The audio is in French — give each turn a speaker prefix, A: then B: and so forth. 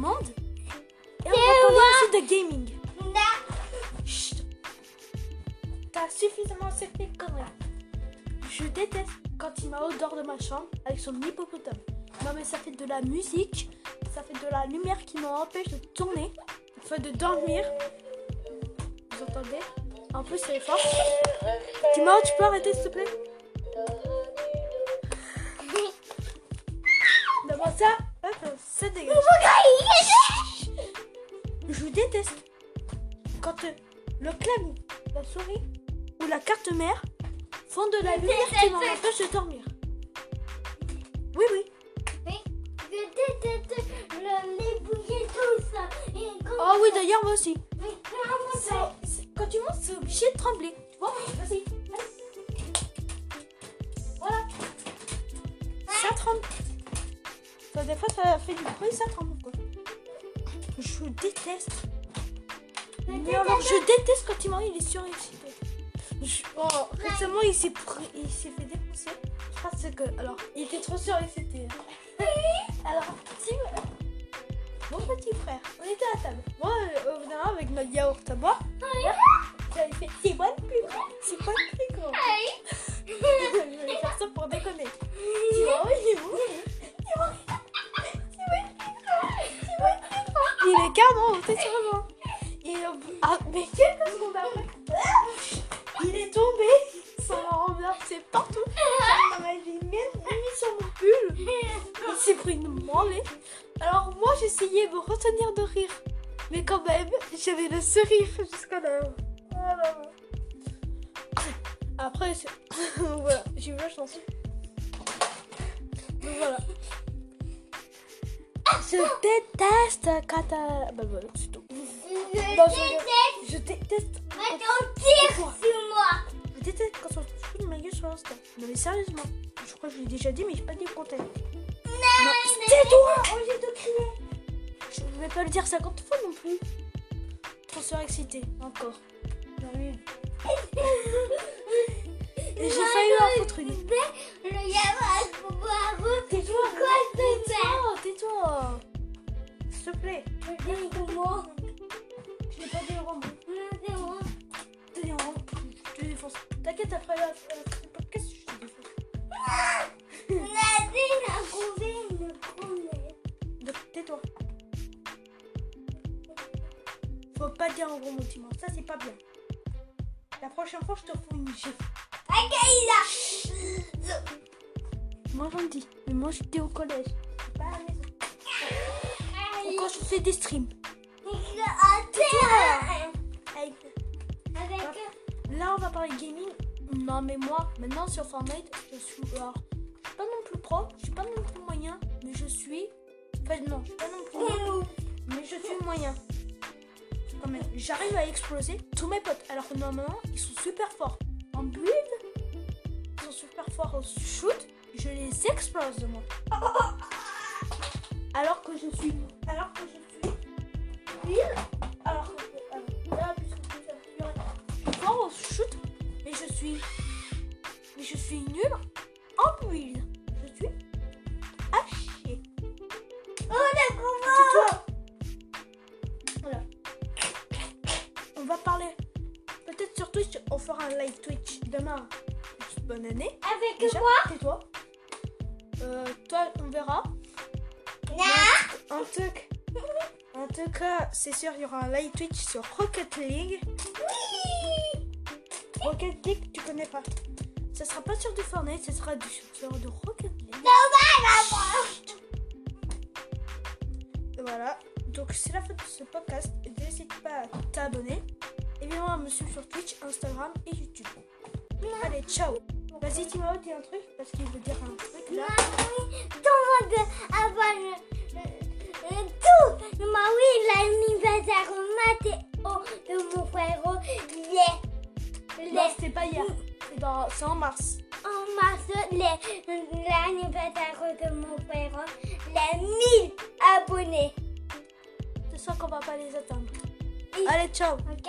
A: télécommande. Et on va parler aussi de gaming. Chut. T'as suffisamment cette conneries. Je déteste quand il m'adore de ma chambre avec son hippopotame. Non mais ça fait de la musique, ça fait de la lumière qui m'empêche de tourner, enfin de dormir. Vous entendez? En plus c'est fort. Dis-moi, tu peux arrêter s'il te plaît? D'abord ça la carte mère font de la lumière qui m'empêche de dormir. Oui, oui.
B: Je déteste le, les bougies, quand,
A: Oh oui, d'ailleurs, moi aussi. Quand tu montes, c'est obligé de trembler. Tu vois Vas-y. Voilà. Ça tremble. Ça, des fois, ça fait du bruit, ça tremble. Quoi. Je déteste. Mais alors, je déteste quand il il est surexcité. Je- Oh, récemment, il s'est pris- il s'est fait défoncer. Parce que, alors, il était trop hein. Alors, si, mon petit frère, on était à table. Moi, euh, on venait avec notre yaourt à boire. J'avais fait c'est moi le plus grand, c'est moi le plus grand. Je vais faire ça pour déconner. Tu vois, il est où C'est c'est c'est. Il est carrément sur moi. Et ah, mais quelques S'est pris une branlée. Alors moi j'essayais de me retenir de rire. Mais quand même, j'avais le sourire jusqu'à là. Voilà. Après, c'est- voilà, j'ai eu la chance. Donc voilà. Je déteste quand t'as... Bah voilà, c'est tout.
B: Je
A: Non, je
B: déteste.
A: Je déteste...
B: Sur moi.
A: Je déteste quand on se fout de ma gueule sur Insta. Non mais sérieusement. Je crois que je l'ai déjà dit, mais j'ai pas dit le contexte. Non, tais-toi Au lieu de crier Je vais pas le dire 50 fois non plus. Trop surexcité, encore. Non, oui. Et j'ai failli en foutre une. Tais-toi Tais-toi Tais-toi S'il te plaît.
B: Je
A: Je n'ai pas dit le.
B: C'est moi.
A: T'as dit le. Je. T'inquiète, après la Un gros. Ça, c'est pas bien. La prochaine fois, je te fous une gifle.
B: Akaïla.
A: Moi, j'en dis. Mais moi, j'étais au collège. Pas à la maison. Ou quand je fais des streams.
B: Avec
A: Là, on va parler gaming. Non, mais moi, maintenant, sur Fortnite, je suis... Alors, je suis pas non plus pro. Je suis pas non plus moyen. Mais je suis... Enfin, non, je suis pas non plus... moyen, Mais je suis moyen. Même, j'arrive à exploser tous mes potes. Alors que normalement, ils sont super forts en build. Ils sont super forts au shoot. Je les explose de moi. Alors que je suis. Alors que je suis. Build. Alors que. là, puisque je suis fort au shoot. Mais je suis. Mais je suis nul en build. Je suis. à chier. Tais-toi. Voilà. Va parler. Peut-être sur Twitch, on fera un live Twitch demain. Bonne année.
B: Avec
A: Déjà,
B: moi
A: tais-toi. Euh, toi, on verra.
B: Non.
A: En tout, en tout cas, c'est sûr, il y aura un live Twitch sur Rocket League. Rocket League, tu connais pas. Ça sera pas sur du Fortnite, ça sera du, sur de Rocket League. Et voilà. Donc c'est la fin de ce podcast. N'hésite pas à t'abonner. Évidemment à me suivre sur Twitch, Instagram et YouTube. Allez, ciao. Vas-y, Timao, dis un truc parce qu'il veut dire un truc là.
B: Le monde avant tout. Mais oui, l'anniversaire Mathéo de mon frère, est,
A: Non, c'était pas hier. C'est dans- en mars.
B: en mars, l'anniversaire de mon frère, les 1000 abonnés.
A: C'est sûr qu'on va pas les atteindre.
B: Oui.
A: Allez, ciao.
B: Ok.